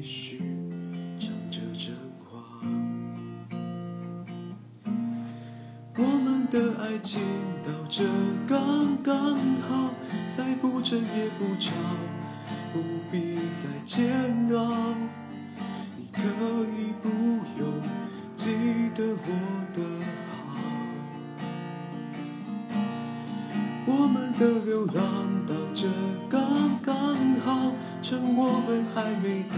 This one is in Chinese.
继续唱着真话。我们的爱情到这刚刚好，再不争也不吵，不必再煎熬。你可以不用记得我的好。我们的流浪到这刚刚好，趁我们还没到